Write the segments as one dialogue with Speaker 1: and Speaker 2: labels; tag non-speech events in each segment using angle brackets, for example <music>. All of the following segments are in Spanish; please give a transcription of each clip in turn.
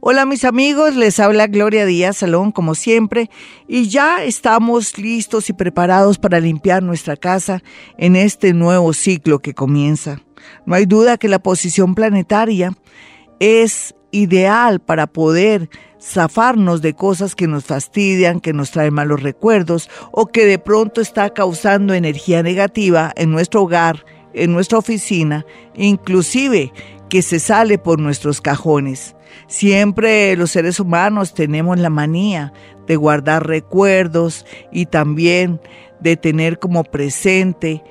Speaker 1: Hola mis amigos, les habla Gloria Díaz Salón como siempre y ya estamos listos y preparados para limpiar nuestra casa en este nuevo ciclo que comienza. No hay duda que la posición planetaria es ideal para poder zafarnos de cosas que nos fastidian, que nos traen malos recuerdos o que de pronto está causando energía negativa en nuestro hogar, en nuestra oficina, inclusive que se sale por nuestros cajones. Siempre los seres humanos tenemos la manía de guardar recuerdos y también de tener como presente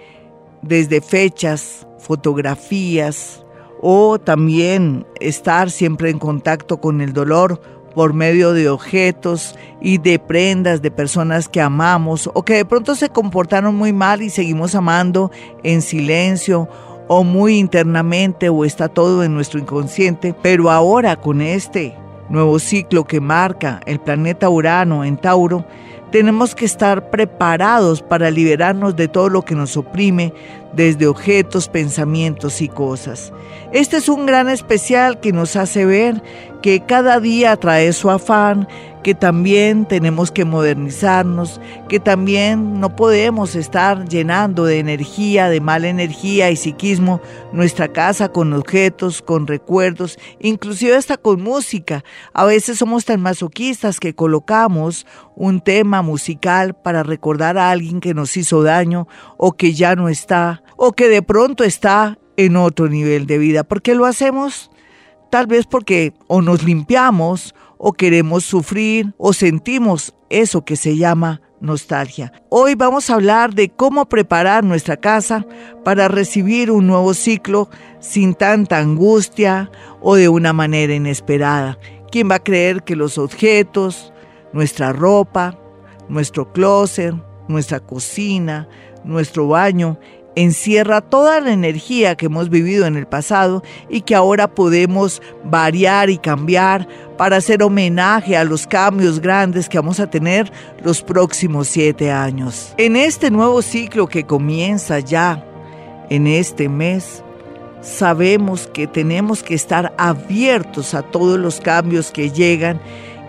Speaker 1: desde fechas, fotografías o también estar siempre en contacto con el dolor por medio de objetos y de prendas de personas que amamos o que de pronto se comportaron muy mal y seguimos amando en silencio o muy internamente o está todo en nuestro inconsciente, pero ahora con este nuevo ciclo que marca el planeta Urano en Tauro, tenemos que estar preparados para liberarnos de todo lo que nos oprime, desde objetos, pensamientos y cosas. Este es un gran especial que nos hace ver que cada día trae su afán, que también tenemos que modernizarnos, que también no podemos estar llenando de energía, de mala energía y psiquismo nuestra casa con objetos, con recuerdos, inclusive hasta con música. A veces somos tan masoquistas que colocamos un tema musical para recordar a alguien que nos hizo daño o que ya no está o que de pronto está en otro nivel de vida. ¿Por qué lo hacemos? Tal vez porque o nos limpiamos o queremos sufrir o sentimos eso que se llama nostalgia. Hoy vamos a hablar de cómo preparar nuestra casa para recibir un nuevo ciclo sin tanta angustia o de una manera inesperada. ¿Quién va a creer que los objetos, nuestra ropa, nuestro closet, nuestra cocina, nuestro baño encierra toda la energía que hemos vivido en el pasado y que ahora podemos variar y cambiar para hacer homenaje a los cambios grandes que vamos a tener los próximos siete años. En este nuevo ciclo que comienza ya en este mes, sabemos que tenemos que estar abiertos a todos los cambios que llegan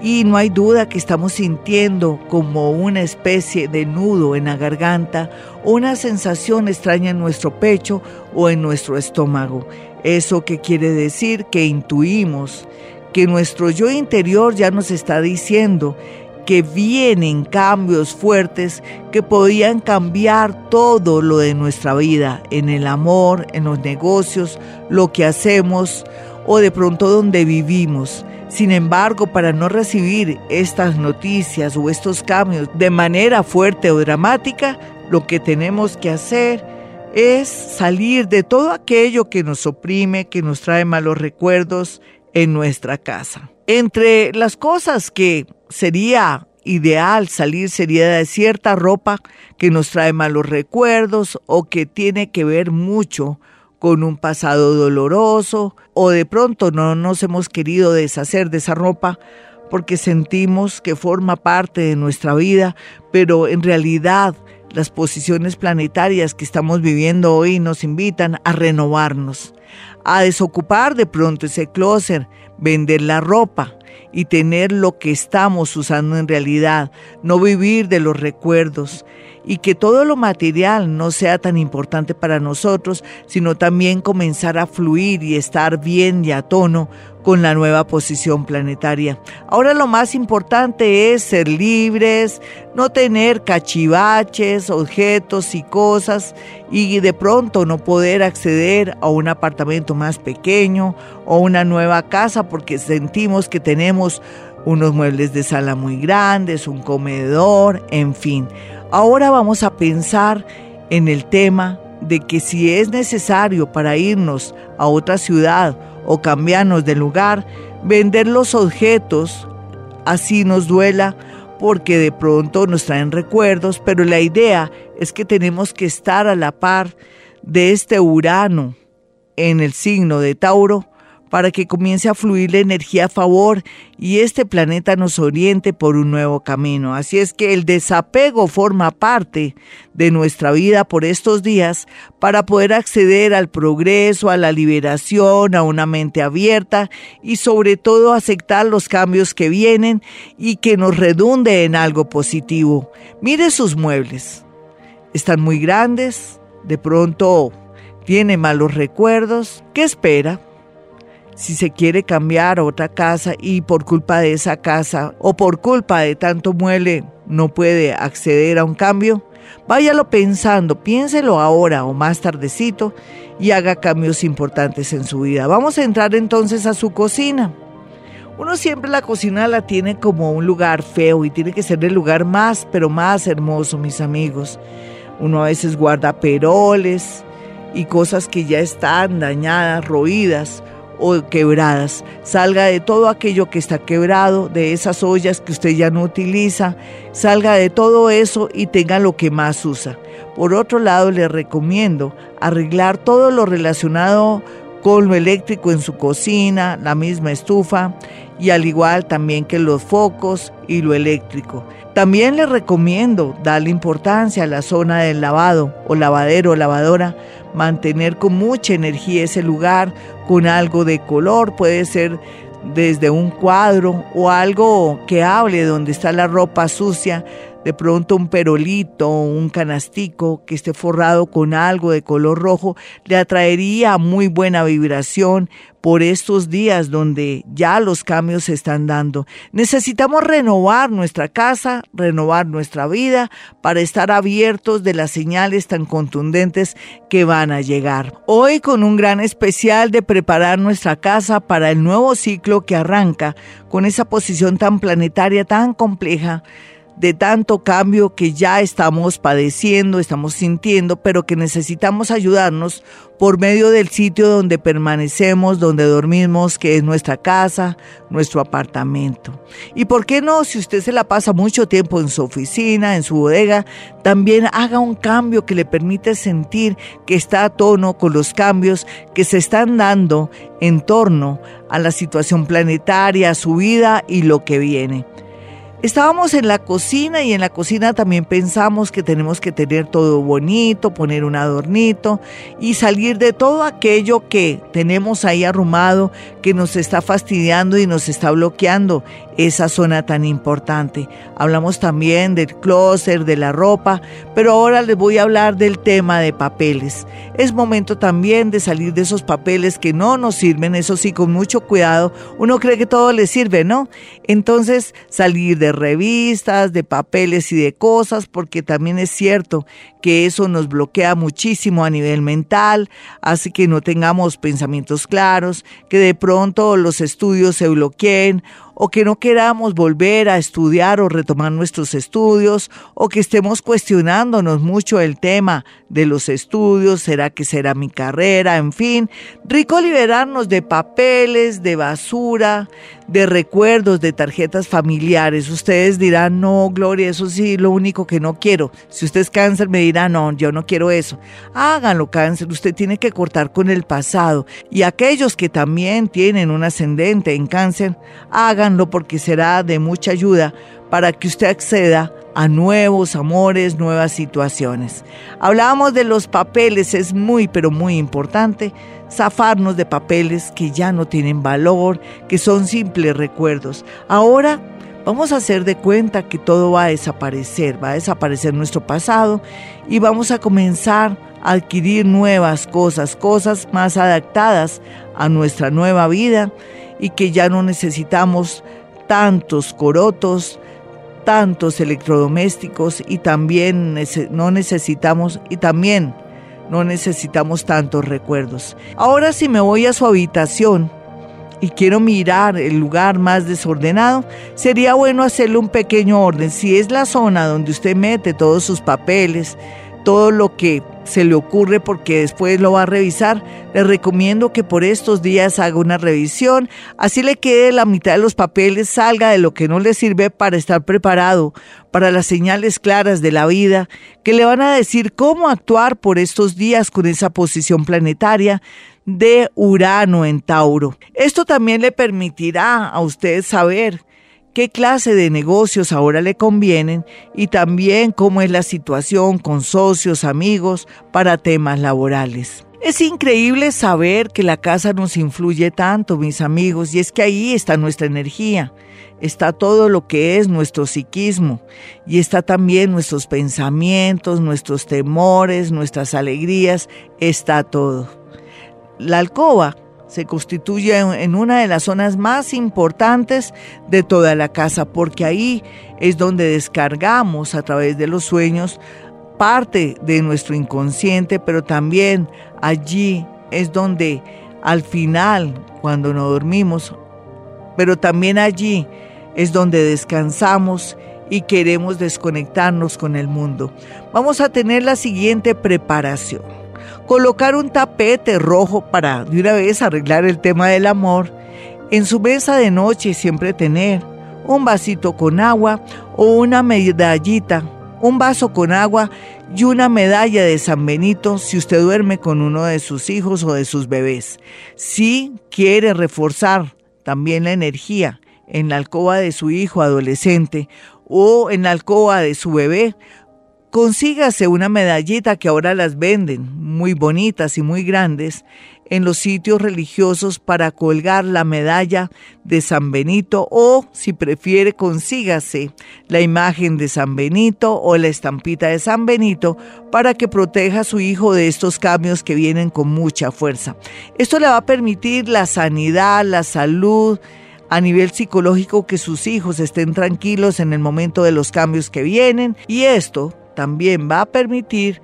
Speaker 1: y no hay duda que estamos sintiendo como una especie de nudo en la garganta, una sensación extraña en nuestro pecho o en nuestro estómago. Eso que quiere decir que intuimos que nuestro yo interior ya nos está diciendo que vienen cambios fuertes que podían cambiar todo lo de nuestra vida, en el amor, en los negocios, lo que hacemos o de pronto donde vivimos. Sin embargo, para no recibir estas noticias o estos cambios de manera fuerte o dramática, lo que tenemos que hacer es salir de todo aquello que nos oprime, que nos trae malos recuerdos en nuestra casa. Entre las cosas que sería ideal salir sería de cierta ropa que nos trae malos recuerdos o que tiene que ver mucho con un pasado doloroso o de pronto no nos hemos querido deshacer de esa ropa porque sentimos que forma parte de nuestra vida, pero en realidad las posiciones planetarias que estamos viviendo hoy nos invitan a renovarnos, a desocupar de pronto ese closet, vender la ropa y tener lo que estamos usando en realidad, no vivir de los recuerdos, y que todo lo material no sea tan importante para nosotros, sino también comenzar a fluir y estar bien y a tono con la nueva posición planetaria. Ahora lo más importante es ser libres, no tener cachivaches, objetos y cosas y de pronto no poder acceder a un apartamento más pequeño o una nueva casa porque sentimos que tenemos unos muebles de sala muy grandes, un comedor, en fin. Ahora vamos a pensar en el tema de que si es necesario para irnos a otra ciudad o cambiarnos de lugar, vender los objetos, así nos duela, porque de pronto nos traen recuerdos, pero la idea es que tenemos que estar a la par de este Urano en el signo de Tauro para que comience a fluir la energía a favor y este planeta nos oriente por un nuevo camino. Así es que el desapego forma parte de nuestra vida por estos días para poder acceder al progreso, a la liberación, a una mente abierta y sobre todo aceptar los cambios que vienen y que nos redunde en algo positivo. Mire sus muebles. Están muy grandes, de pronto tiene malos recuerdos. ¿Qué espera? Si se quiere cambiar a otra casa y por culpa de esa casa o por culpa de tanto muele no puede acceder a un cambio, váyalo pensando, piénselo ahora o más tardecito y haga cambios importantes en su vida. Vamos a entrar entonces a su cocina. Uno siempre la cocina la tiene como un lugar feo y tiene que ser el lugar más, pero más hermoso, mis amigos. Uno a veces guarda peroles y cosas que ya están dañadas, roídas o quebradas. Salga de todo aquello que está quebrado, de esas ollas que usted ya no utiliza. Salga de todo eso y tenga lo que más usa. Por otro lado, le recomiendo arreglar todo lo relacionado con lo eléctrico en su cocina, la misma estufa y al igual también que los focos y lo eléctrico. También le recomiendo darle importancia a la zona del lavado o lavadero o lavadora, mantener con mucha energía ese lugar con algo de color, puede ser desde un cuadro o algo que hable donde está la ropa sucia, de pronto un perolito, un canastico que esté forrado con algo de color rojo, le atraería muy buena vibración por estos días donde ya los cambios se están dando. Necesitamos renovar nuestra casa, renovar nuestra vida para estar abiertos de las señales tan contundentes que van a llegar. Hoy con un gran especial de preparar nuestra casa para el nuevo ciclo que arranca con esa posición tan planetaria, tan compleja de tanto cambio que ya estamos padeciendo, estamos sintiendo, pero que necesitamos ayudarnos por medio del sitio donde permanecemos, donde dormimos, que es nuestra casa, nuestro apartamento. Y por qué no, si usted se la pasa mucho tiempo en su oficina, en su bodega, también haga un cambio que le permite sentir que está a tono con los cambios que se están dando en torno a la situación planetaria, a su vida y lo que viene. Estábamos en la cocina y en la cocina también pensamos que tenemos que tener todo bonito, poner un adornito y salir de todo aquello que tenemos ahí arrumado que nos está fastidiando y nos está bloqueando esa zona tan importante. Hablamos también del closet, de la ropa, pero ahora les voy a hablar del tema de papeles. Es momento también de salir de esos papeles que no nos sirven, eso sí, con mucho cuidado. Uno cree que todo le sirve, ¿no? Entonces, salir de revistas, de papeles y de cosas, porque también es cierto que eso nos bloquea muchísimo a nivel mental, hace que no tengamos pensamientos claros, que de pronto los estudios se bloqueen o que no queramos volver a estudiar o retomar nuestros estudios, o que estemos cuestionándonos mucho el tema de los estudios, será que será mi carrera, en fin, rico liberarnos de papeles, de basura, de recuerdos, de tarjetas familiares. Ustedes dirán, no, Gloria, eso sí, lo único que no quiero. Si usted es cáncer, me dirá, no, yo no quiero eso. Háganlo, cáncer, usted tiene que cortar con el pasado. Y aquellos que también tienen un ascendente en cáncer, hagan porque será de mucha ayuda para que usted acceda a nuevos amores, nuevas situaciones. Hablábamos de los papeles, es muy, pero muy importante zafarnos de papeles que ya no tienen valor, que son simples recuerdos. Ahora vamos a hacer de cuenta que todo va a desaparecer, va a desaparecer nuestro pasado y vamos a comenzar a adquirir nuevas cosas, cosas más adaptadas a nuestra nueva vida y que ya no necesitamos tantos corotos, tantos electrodomésticos y también no necesitamos y también no necesitamos tantos recuerdos. Ahora si me voy a su habitación y quiero mirar el lugar más desordenado, sería bueno hacerle un pequeño orden. Si es la zona donde usted mete todos sus papeles, todo lo que se le ocurre porque después lo va a revisar, le recomiendo que por estos días haga una revisión, así le quede la mitad de los papeles, salga de lo que no le sirve para estar preparado para las señales claras de la vida que le van a decir cómo actuar por estos días con esa posición planetaria de Urano en Tauro. Esto también le permitirá a usted saber qué clase de negocios ahora le convienen y también cómo es la situación con socios, amigos para temas laborales. Es increíble saber que la casa nos influye tanto, mis amigos, y es que ahí está nuestra energía, está todo lo que es nuestro psiquismo, y está también nuestros pensamientos, nuestros temores, nuestras alegrías, está todo. La alcoba se constituye en una de las zonas más importantes de toda la casa, porque ahí es donde descargamos a través de los sueños parte de nuestro inconsciente, pero también allí es donde al final, cuando nos dormimos, pero también allí es donde descansamos y queremos desconectarnos con el mundo. Vamos a tener la siguiente preparación colocar un tapete rojo para de una vez arreglar el tema del amor, en su mesa de noche siempre tener un vasito con agua o una medallita, un vaso con agua y una medalla de San Benito si usted duerme con uno de sus hijos o de sus bebés. Si quiere reforzar también la energía en la alcoba de su hijo adolescente o en la alcoba de su bebé, Consígase una medallita que ahora las venden, muy bonitas y muy grandes, en los sitios religiosos para colgar la medalla de San Benito o, si prefiere, consígase la imagen de San Benito o la estampita de San Benito para que proteja a su hijo de estos cambios que vienen con mucha fuerza. Esto le va a permitir la sanidad, la salud, a nivel psicológico que sus hijos estén tranquilos en el momento de los cambios que vienen y esto también va a permitir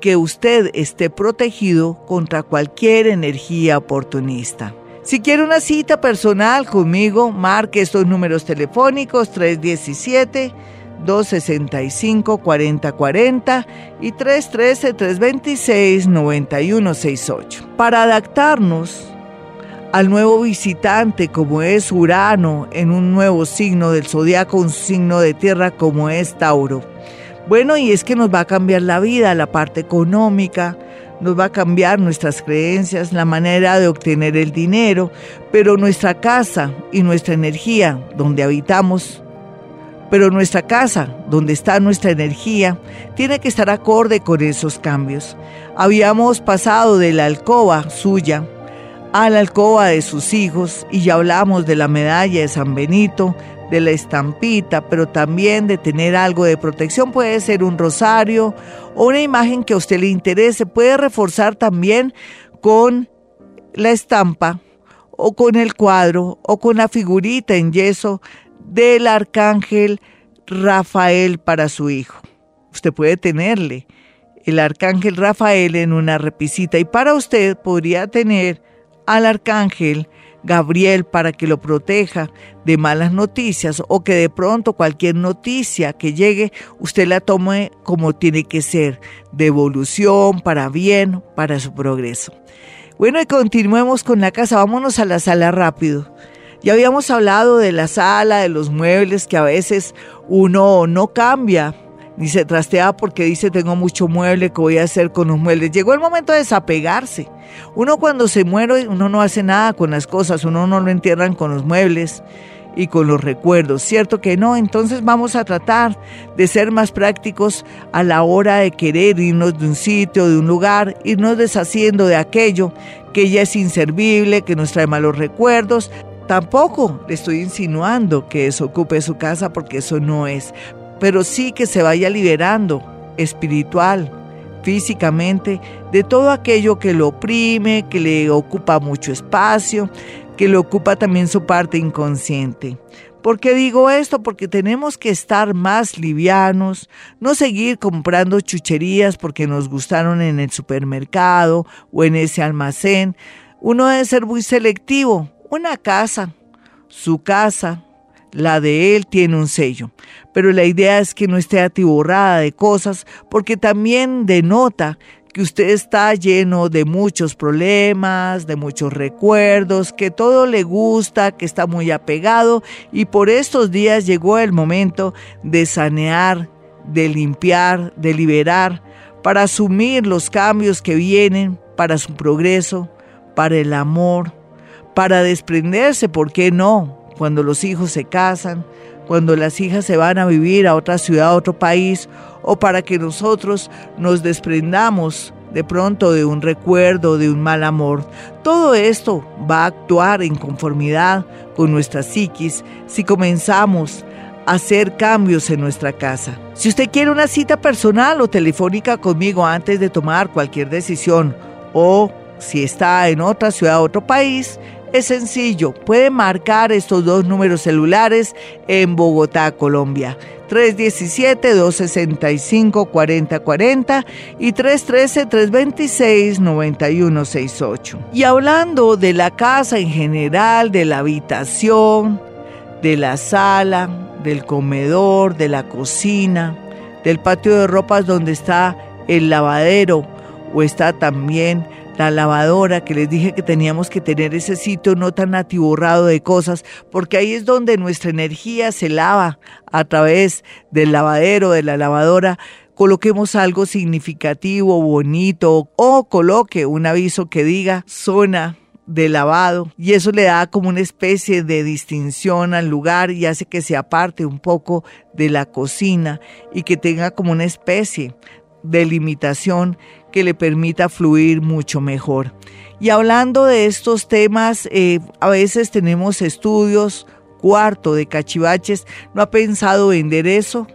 Speaker 1: que usted esté protegido contra cualquier energía oportunista. Si quiere una cita personal conmigo, marque estos números telefónicos 317 265 4040 y 313 326 9168. Para adaptarnos al nuevo visitante como es Urano en un nuevo signo del zodiaco, un signo de tierra como es Tauro bueno, y es que nos va a cambiar la vida, la parte económica, nos va a cambiar nuestras creencias, la manera de obtener el dinero, pero nuestra casa y nuestra energía donde habitamos, pero nuestra casa donde está nuestra energía, tiene que estar acorde con esos cambios. Habíamos pasado de la alcoba suya a la alcoba de sus hijos y ya hablamos de la medalla de San Benito, de la estampita, pero también de tener algo de protección. Puede ser un rosario o una imagen que a usted le interese. Puede reforzar también con la estampa o con el cuadro o con la figurita en yeso del arcángel Rafael para su hijo. Usted puede tenerle el arcángel Rafael en una repisita y para usted podría tener al arcángel Gabriel para que lo proteja de malas noticias o que de pronto cualquier noticia que llegue usted la tome como tiene que ser, de evolución, para bien, para su progreso. Bueno, y continuemos con la casa, vámonos a la sala rápido. Ya habíamos hablado de la sala, de los muebles que a veces uno no cambia ni se trastea porque dice tengo mucho mueble, ¿qué voy a hacer con los muebles? Llegó el momento de desapegarse. Uno cuando se muere, uno no hace nada con las cosas, uno no lo entierran con los muebles y con los recuerdos, ¿cierto que no? Entonces vamos a tratar de ser más prácticos a la hora de querer irnos de un sitio, de un lugar, irnos deshaciendo de aquello que ya es inservible, que nos trae malos recuerdos. Tampoco le estoy insinuando que desocupe su casa porque eso no es, pero sí que se vaya liberando espiritual, físicamente, de todo aquello que lo oprime, que le ocupa mucho espacio, que le ocupa también su parte inconsciente. ¿Por qué digo esto? Porque tenemos que estar más livianos, no seguir comprando chucherías porque nos gustaron en el supermercado o en ese almacén. Uno debe ser muy selectivo. Una casa, su casa, la de él tiene un sello, pero la idea es que no esté atiborrada de cosas porque también denota que usted está lleno de muchos problemas, de muchos recuerdos, que todo le gusta, que está muy apegado y por estos días llegó el momento de sanear, de limpiar, de liberar, para asumir los cambios que vienen para su progreso, para el amor, para desprenderse, ¿por qué no? Cuando los hijos se casan, cuando las hijas se van a vivir a otra ciudad, a otro país, o para que nosotros nos desprendamos de pronto de un recuerdo, de un mal amor. Todo esto va a actuar en conformidad con nuestra psiquis si comenzamos a hacer cambios en nuestra casa. Si usted quiere una cita personal o telefónica conmigo antes de tomar cualquier decisión o si está en otra ciudad, otro país, es sencillo, puede marcar estos dos números celulares en Bogotá, Colombia. 317-265-4040 y 313-326-9168. Y hablando de la casa en general, de la habitación, de la sala, del comedor, de la cocina, del patio de ropas donde está el lavadero o está también la lavadora, que les dije que teníamos que tener ese sitio no tan atiborrado de cosas, porque ahí es donde nuestra energía se lava a través del lavadero, de la lavadora. Coloquemos algo significativo, bonito, o coloque un aviso que diga zona de lavado y eso le da como una especie de distinción al lugar y hace que se aparte un poco de la cocina y que tenga como una especie de limitación que le permita fluir mucho mejor. Y hablando de estos temas, eh, a veces tenemos estudios, cuarto de cachivaches, ¿no ha pensado vender eso?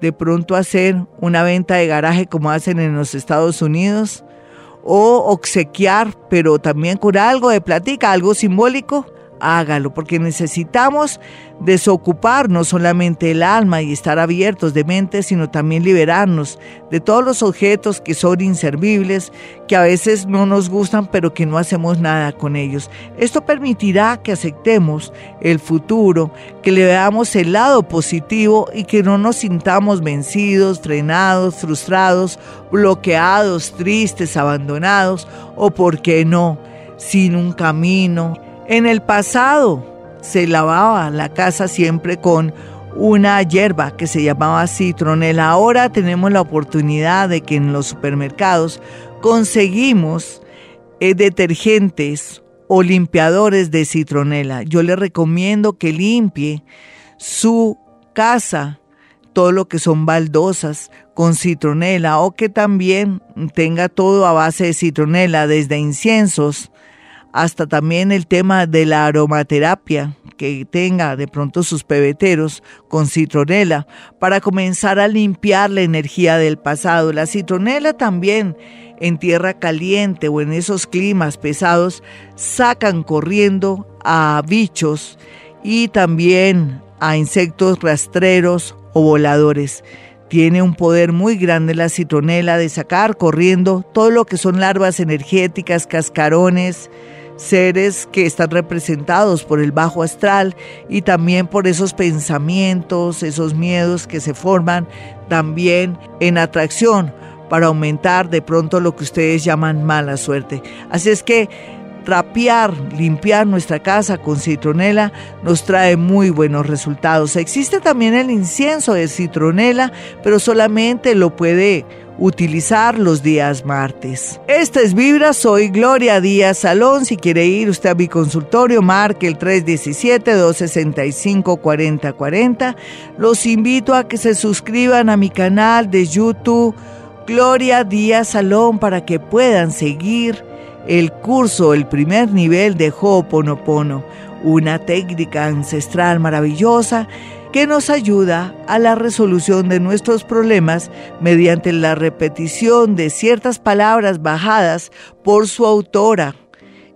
Speaker 1: De pronto hacer una venta de garaje como hacen en los Estados Unidos, o obsequiar, pero también con algo de platica, algo simbólico, hágalo, porque necesitamos desocupar no solamente el alma y estar abiertos de mente, sino también liberarnos de todos los objetos que son inservibles, que a veces no nos gustan, pero que no hacemos nada con ellos. Esto permitirá que aceptemos el futuro, que le veamos el lado positivo y que no nos sintamos vencidos, frenados, frustrados, bloqueados, tristes, abandonados o, por qué no, sin un camino. En el pasado, se lavaba la casa siempre con una hierba que se llamaba citronela. Ahora tenemos la oportunidad de que en los supermercados conseguimos eh, detergentes o limpiadores de citronela. Yo le recomiendo que limpie su casa, todo lo que son baldosas con citronela o que también tenga todo a base de citronela, desde inciensos hasta también el tema de la aromaterapia, que tenga de pronto sus pebeteros con citronela, para comenzar a limpiar la energía del pasado. La citronela también en tierra caliente o en esos climas pesados sacan corriendo a bichos y también a insectos rastreros o voladores. Tiene un poder muy grande la citronela de sacar corriendo todo lo que son larvas energéticas, cascarones, seres que están representados por el bajo astral y también por esos pensamientos, esos miedos que se forman también en atracción para aumentar de pronto lo que ustedes llaman mala suerte. Así es que trapear, limpiar nuestra casa con citronela nos trae muy buenos resultados. Existe también el incienso de citronela, pero solamente lo puede utilizar los días martes. Esta es Vibra, soy Gloria Díaz Salón. Si quiere ir usted a mi consultorio, marque el 317-265-4040. Los invito a que se suscriban a mi canal de YouTube Gloria Díaz Salón para que puedan seguir el curso, el primer nivel de Ho'oponopono, una técnica ancestral maravillosa que nos ayuda a la resolución de nuestros problemas mediante la repetición de ciertas palabras bajadas por su autora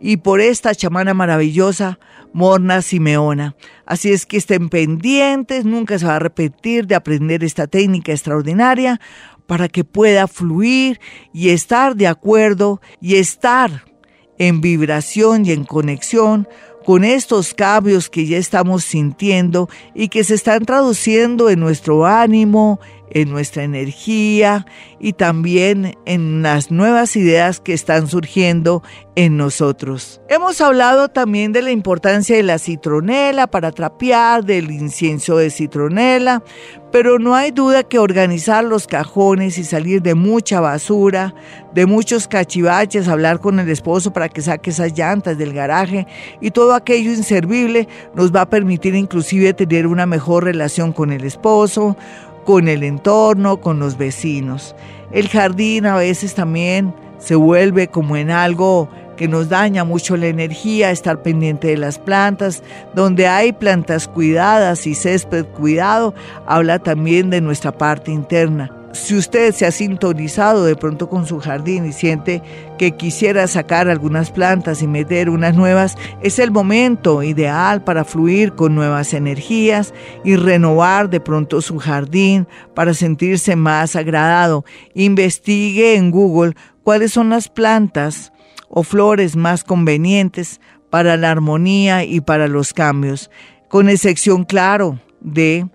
Speaker 1: y por esta chamana maravillosa, Morna Simeona. Así es que estén pendientes, nunca se va a repetir de aprender esta técnica extraordinaria para que pueda fluir y estar de acuerdo y estar en vibración y en conexión con estos cambios que ya estamos sintiendo y que se están traduciendo en nuestro ánimo, en nuestra energía y también en las nuevas ideas que están surgiendo en nosotros. Hemos hablado también de la importancia de la citronela para trapear, del incienso de citronela, pero no hay duda que organizar los cajones y salir de mucha basura, de muchos cachivaches, hablar con el esposo para que saque esas llantas del garaje y todo aquello inservible nos va a permitir inclusive tener una mejor relación con el esposo, con el entorno, con los vecinos. El jardín a veces también se vuelve como en algo que nos daña mucho la energía, estar pendiente de las plantas, donde hay plantas cuidadas y césped cuidado, habla también de nuestra parte interna si usted se ha sintonizado de pronto con su jardín y siente que quisiera sacar algunas plantas y meter unas nuevas, es el momento ideal para fluir con nuevas energías y renovar de pronto su jardín para sentirse más agradado. Investigue en Google cuáles son las plantas o flores más convenientes para la armonía y para los cambios, con excepción, claro, de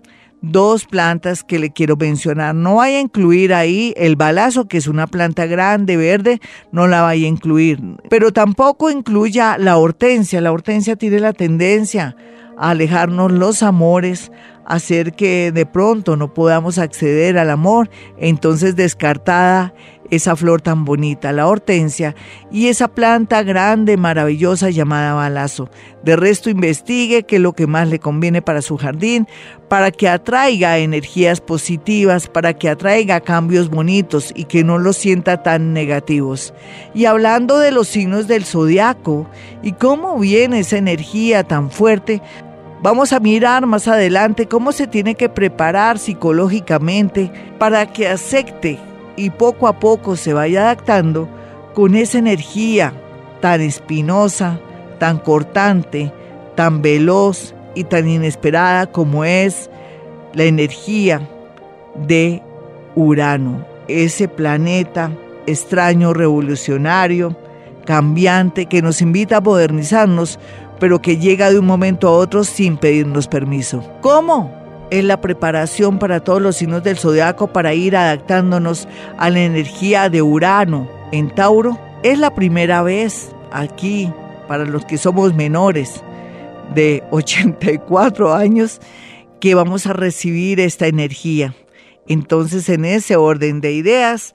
Speaker 1: dos plantas que le quiero mencionar. No vaya a incluir ahí el balazo, que es una planta grande, verde, no la vaya a incluir. Pero tampoco incluya la hortensia. La hortensia tiene la tendencia a alejarnos los amores, hacer que de pronto no podamos acceder al amor, entonces descartada esa flor tan bonita, la hortensia, y esa planta grande, maravillosa llamada balazo. De resto, investigue qué es lo que más le conviene para su jardín, para que atraiga energías positivas, para que atraiga cambios bonitos y que no los sienta tan negativos. Y hablando de los signos del zodiaco y cómo viene esa energía tan fuerte, Vamos a mirar más adelante cómo se tiene que preparar psicológicamente para que acepte y poco a poco se vaya adaptando con esa energía tan espinosa, tan cortante, tan veloz y tan inesperada como es la energía de Urano, ese planeta extraño, revolucionario, cambiante, que nos invita a modernizarnos, pero que llega de un momento a otro sin pedirnos permiso. ¿Cómo? Es la preparación para todos los signos del zodiaco para ir adaptándonos a la energía de Urano en Tauro. Es la primera vez aquí para los que somos menores de <laughs> 84 años que vamos a recibir esta energía. Entonces, en ese orden de ideas,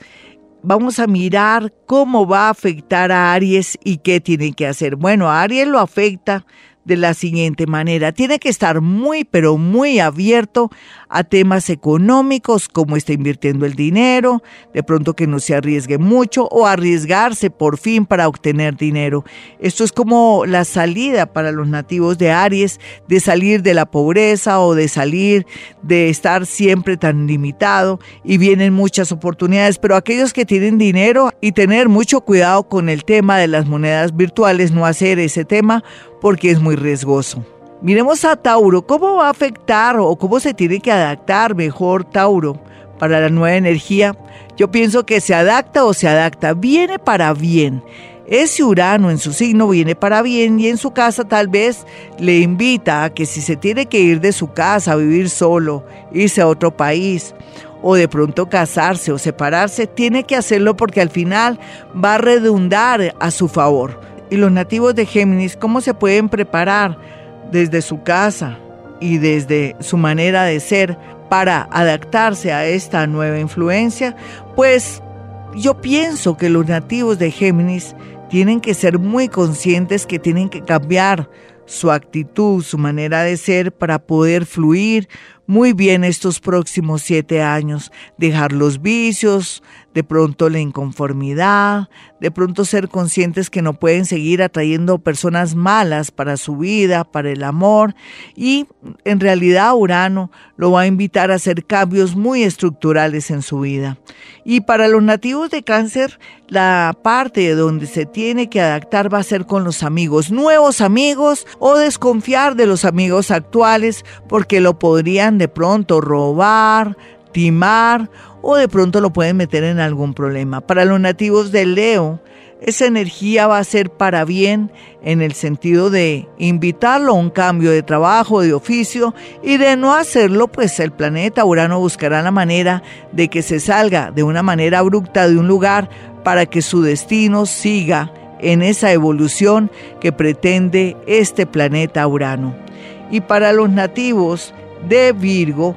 Speaker 1: vamos a mirar cómo va a afectar a Aries y qué tiene que hacer. Bueno, a Aries lo afecta de la siguiente manera. Tiene que estar muy, pero muy abierto a temas económicos, como está invirtiendo el dinero, de pronto que no se arriesgue mucho o arriesgarse por fin para obtener dinero. Esto es como la salida para los nativos de Aries de salir de la pobreza o de salir de estar siempre tan limitado y vienen muchas oportunidades, pero aquellos que tienen dinero y tener mucho cuidado con el tema de las monedas virtuales, no hacer ese tema porque es muy riesgoso. Miremos a Tauro, ¿cómo va a afectar o cómo se tiene que adaptar mejor Tauro para la nueva energía? Yo pienso que se adapta o se adapta, viene para bien. Ese Urano en su signo viene para bien y en su casa tal vez le invita a que si se tiene que ir de su casa a vivir solo, irse a otro país o de pronto casarse o separarse, tiene que hacerlo porque al final va a redundar a su favor. Y los nativos de Géminis, ¿cómo se pueden preparar? desde su casa y desde su manera de ser para adaptarse a esta nueva influencia, pues yo pienso que los nativos de Géminis tienen que ser muy conscientes que tienen que cambiar su actitud, su manera de ser para poder fluir muy bien estos próximos siete años, dejar los vicios, de pronto la inconformidad, de pronto ser conscientes que no pueden seguir atrayendo personas malas para su vida, para el amor y en realidad Urano lo va a invitar a hacer cambios muy estructurales en su vida. Y para los nativos de cáncer, la parte de donde se tiene que adaptar va a ser con los amigos, nuevos amigos o desconfiar de los amigos actuales porque lo podrían de pronto robar, timar o de pronto lo pueden meter en algún problema. Para los nativos de Leo, esa energía va a ser para bien en el sentido de invitarlo a un cambio de trabajo, de oficio, y de no hacerlo, pues el planeta Urano buscará la manera de que se salga de una manera abrupta de un lugar para que su destino siga en esa evolución que pretende este planeta Urano. Y para los nativos de Virgo,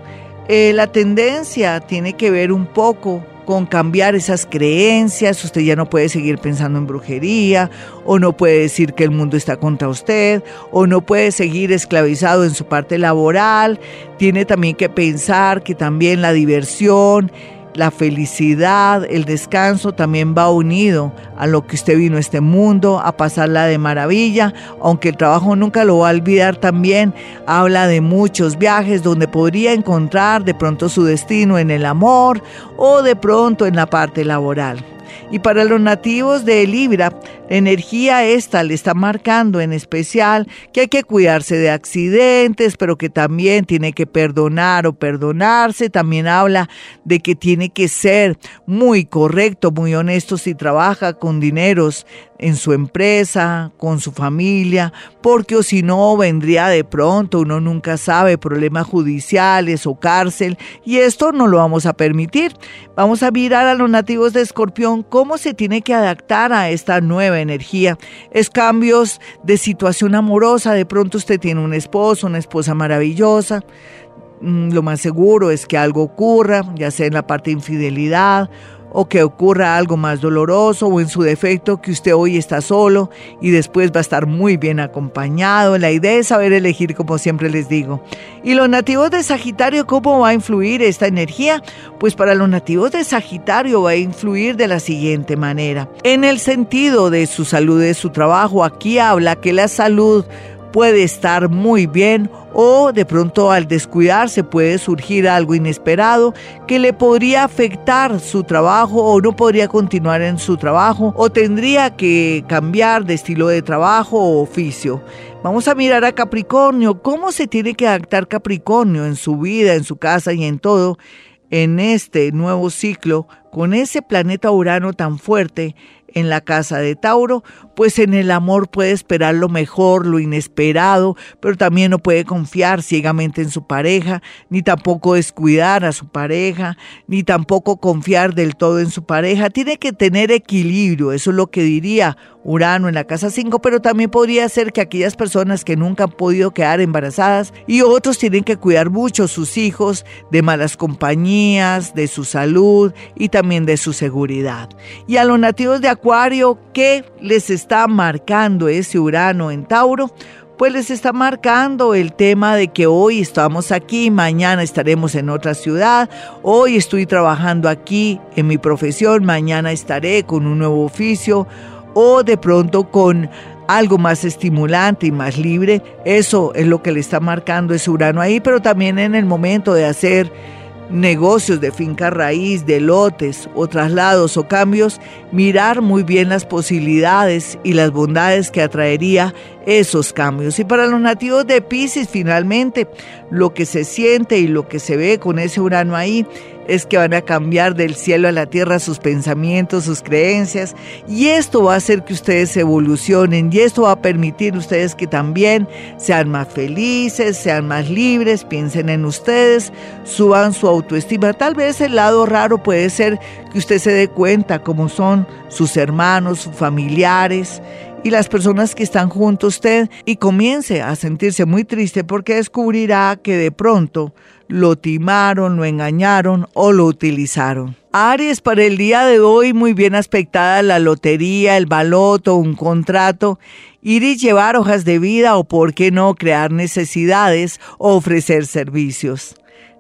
Speaker 1: eh, la tendencia tiene que ver un poco con cambiar esas creencias, usted ya no puede seguir pensando en brujería, o no puede decir que el mundo está contra usted, o no puede seguir esclavizado en su parte laboral, tiene también que pensar que también la diversión, la felicidad, el descanso también va unido a lo que usted vino a este mundo, a pasarla de maravilla, aunque el trabajo nunca lo va a olvidar también, habla de muchos viajes donde podría encontrar de pronto su destino en el amor o de pronto en la parte laboral. Y para los nativos de Libra, la energía esta le está marcando en especial que hay que cuidarse de accidentes, pero que también tiene que perdonar o perdonarse. También habla de que tiene que ser muy correcto, muy honesto si trabaja con dineros en su empresa, con su familia, porque o si no vendría de pronto, uno nunca sabe, problemas judiciales o cárcel, y esto no lo vamos a permitir. Vamos a mirar a los nativos de Escorpión cómo se tiene que adaptar a esta nueva energía. Es cambios de situación amorosa, de pronto usted tiene un esposo, una esposa maravillosa, mm, lo más seguro es que algo ocurra, ya sea en la parte de infidelidad o que ocurra algo más doloroso o en su defecto que usted hoy está solo y después va a estar muy bien acompañado. La idea es saber elegir como siempre les digo. ¿Y los nativos de Sagitario cómo va a influir esta energía? Pues para los nativos de Sagitario va a influir de la siguiente manera. En el sentido de su salud, de su trabajo, aquí habla que la salud puede estar muy bien o de pronto al descuidarse puede surgir algo inesperado que le podría afectar su trabajo o no podría continuar en su trabajo o tendría que cambiar de estilo de trabajo o oficio. Vamos a mirar a Capricornio, cómo se tiene que adaptar Capricornio en su vida, en su casa y en todo en este nuevo ciclo con ese planeta Urano tan fuerte en la casa de Tauro, pues en el amor puede esperar lo mejor, lo inesperado, pero también no puede confiar ciegamente en su pareja, ni tampoco descuidar a su pareja, ni tampoco confiar del todo en su pareja. Tiene que tener equilibrio, eso es lo que diría Urano en la casa 5, pero también podría ser que aquellas personas que nunca han podido quedar embarazadas y otros tienen que cuidar mucho sus hijos de malas compañías, de su salud y también de su seguridad. Y a los nativos de Acuario, ¿qué les está marcando ese Urano en Tauro? pues les está marcando el tema de que hoy estamos aquí, mañana estaremos en otra ciudad, hoy estoy trabajando aquí en mi profesión, mañana estaré con un nuevo oficio, o de pronto con algo más estimulante y más libre. Eso es lo que le está marcando ese Urano ahí, pero también en el momento de hacer negocios de finca raíz, de lotes o traslados o cambios, mirar muy bien las posibilidades y las bondades que atraería esos cambios. Y para los nativos de Pisces, finalmente, lo que se siente y lo que se ve con ese Urano ahí es que van a cambiar del cielo a la tierra sus pensamientos, sus creencias, y esto va a hacer que ustedes evolucionen, y esto va a permitir ustedes que también sean más felices, sean más libres, piensen en ustedes, suban su autoestima. Tal vez el lado raro puede ser que usted se dé cuenta cómo son sus hermanos, sus familiares, y las personas que están junto a usted y comience a sentirse muy triste porque descubrirá que de pronto lo timaron, lo engañaron o lo utilizaron. Aries, para el día de hoy muy bien aspectada la lotería, el baloto, un contrato, ir y llevar hojas de vida o por qué no crear necesidades o ofrecer servicios.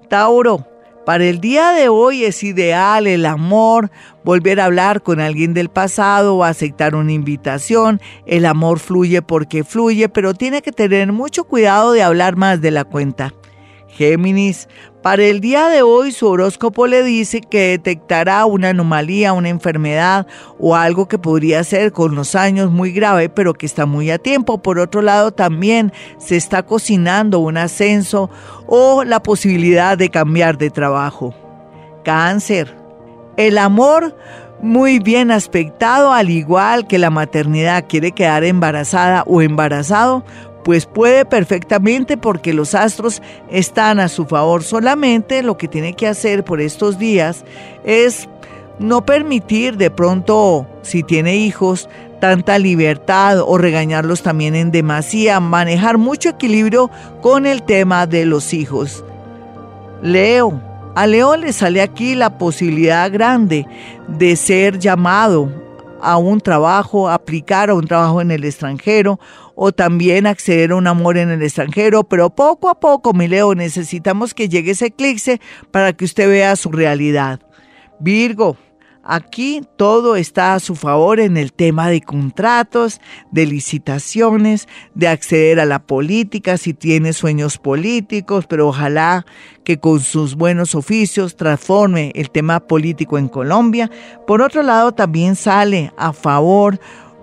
Speaker 1: Tauro, para el día de hoy es ideal el amor, volver a hablar con alguien del pasado o aceptar una invitación. El amor fluye porque fluye, pero tiene que tener mucho cuidado de hablar más de la cuenta. Géminis, para el día de hoy su horóscopo le dice que detectará una anomalía, una enfermedad o algo que podría ser con los años muy grave, pero que está muy a tiempo. Por otro lado, también se está cocinando un ascenso o la posibilidad de cambiar de trabajo. Cáncer. El amor muy bien aspectado, al igual que la maternidad quiere quedar embarazada o embarazado, pues puede perfectamente porque los astros están a su favor. Solamente lo que tiene que hacer por estos días es no permitir de pronto, si tiene hijos, tanta libertad o regañarlos también en demasía, manejar mucho equilibrio con el tema de los hijos. Leo, a Leo le sale aquí la posibilidad grande de ser llamado a un trabajo, aplicar a un trabajo en el extranjero o también acceder a un amor en el extranjero, pero poco a poco, mi Leo, necesitamos que llegue ese eclipse para que usted vea su realidad. Virgo, Aquí todo está a su favor en el tema de contratos, de licitaciones, de acceder a la política si tiene sueños políticos, pero ojalá que con sus buenos oficios transforme el tema político en Colombia. Por otro lado, también sale a favor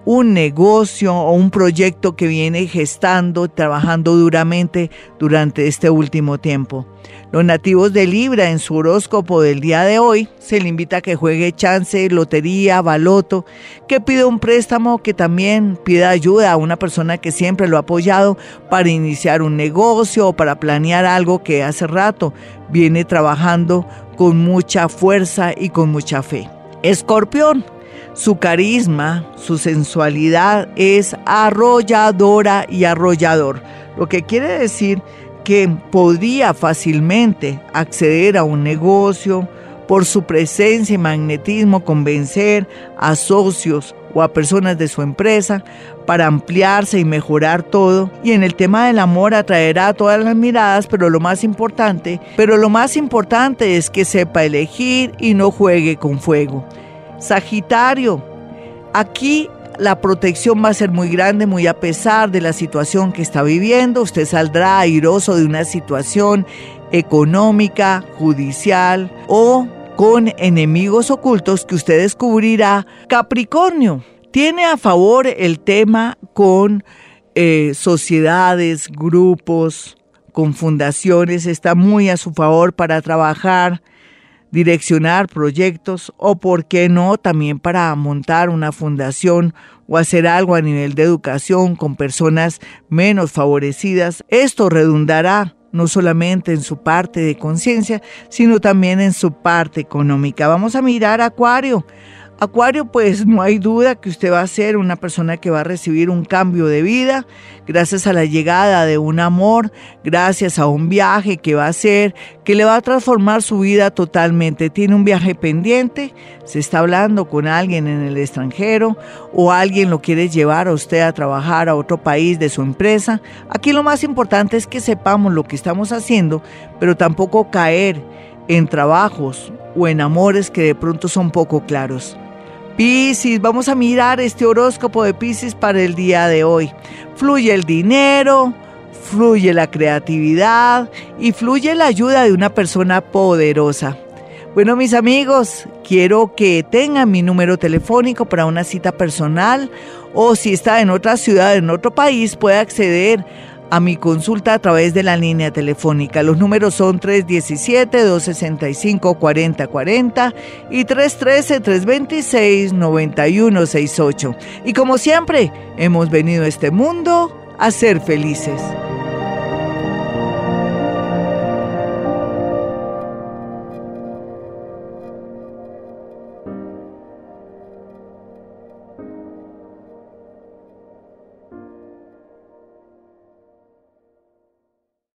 Speaker 1: un negocio o un proyecto que viene gestando, trabajando duramente durante este último tiempo. Los nativos de Libra en su horóscopo del día de hoy se le invita a que juegue chance, lotería, baloto, que pida un préstamo, que también pida ayuda a una persona que siempre lo ha apoyado para iniciar un negocio o para planear algo que hace rato viene trabajando con mucha fuerza y con mucha fe. Escorpión, su carisma, su sensualidad es arrolladora y arrollador, lo que quiere decir que podría fácilmente acceder a un negocio, por su presencia y magnetismo convencer a socios o a personas de su empresa para ampliarse y mejorar todo. Y en el tema del amor atraerá todas las miradas, pero lo más importante, pero lo más importante es que sepa elegir y no juegue con fuego. Sagitario, aquí la protección va a ser muy grande, muy a pesar de la situación que está viviendo. Usted saldrá airoso de una situación económica, judicial o con enemigos ocultos que usted descubrirá. Capricornio tiene a favor el tema con eh, sociedades, grupos, con fundaciones, está muy a su favor para trabajar direccionar proyectos o, por qué no, también para montar una fundación o hacer algo a nivel de educación con personas menos favorecidas. Esto redundará no solamente en su parte de conciencia, sino también en su parte económica. Vamos a mirar Acuario. Acuario, pues no hay duda que usted va a ser una persona que va a recibir un cambio de vida gracias a la llegada de un amor, gracias a un viaje que va a hacer, que le va a transformar su vida totalmente. Tiene un viaje pendiente, se está hablando con alguien en el extranjero o alguien lo quiere llevar a usted a trabajar a otro país de su empresa. Aquí lo más importante es que sepamos lo que estamos haciendo, pero tampoco caer en trabajos o en amores que de pronto son poco claros. Piscis, vamos a mirar este horóscopo de Piscis para el día de hoy. Fluye el dinero, fluye la creatividad y fluye la ayuda de una persona poderosa. Bueno, mis amigos, quiero que tengan mi número telefónico para una cita personal o si está en otra ciudad, en otro país, puede acceder a mi consulta a través de la línea telefónica. Los números son 317-265-4040 y 313-326-9168. Y como siempre, hemos venido a este mundo a ser felices.